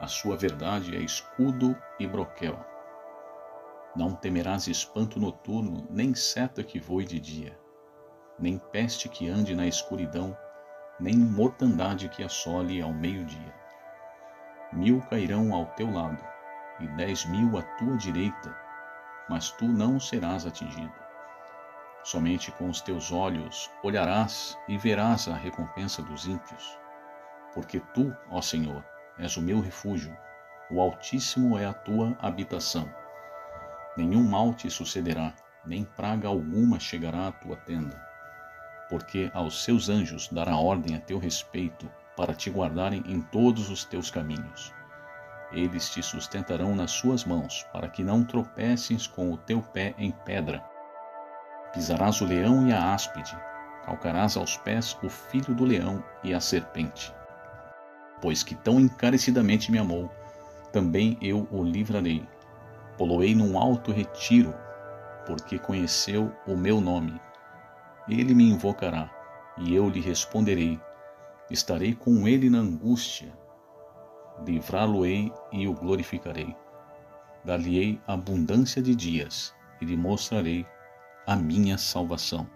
A sua verdade é escudo e broquel. Não temerás espanto noturno, nem seta que voe de dia, nem peste que ande na escuridão, nem mortandade que assole ao meio-dia. Mil cairão ao teu lado, e dez mil à tua direita, mas tu não serás atingido. Somente com os teus olhos olharás e verás a recompensa dos ímpios. Porque tu, ó Senhor, és o meu refúgio, o Altíssimo é a tua habitação. Nenhum mal te sucederá, nem praga alguma chegará à tua tenda. Porque aos seus anjos dará ordem a teu respeito, para te guardarem em todos os teus caminhos. Eles te sustentarão nas suas mãos, para que não tropeces com o teu pé em pedra. Pisarás o leão e a áspide, calcarás aos pés o filho do leão e a serpente. Pois que tão encarecidamente me amou, também eu o livrarei. Poloei num alto retiro, porque conheceu o meu nome. Ele me invocará, e eu lhe responderei. Estarei com ele na angústia. Livrá-lo-ei e o glorificarei. Dar-lhe-ei abundância de dias, e lhe mostrarei a minha salvação.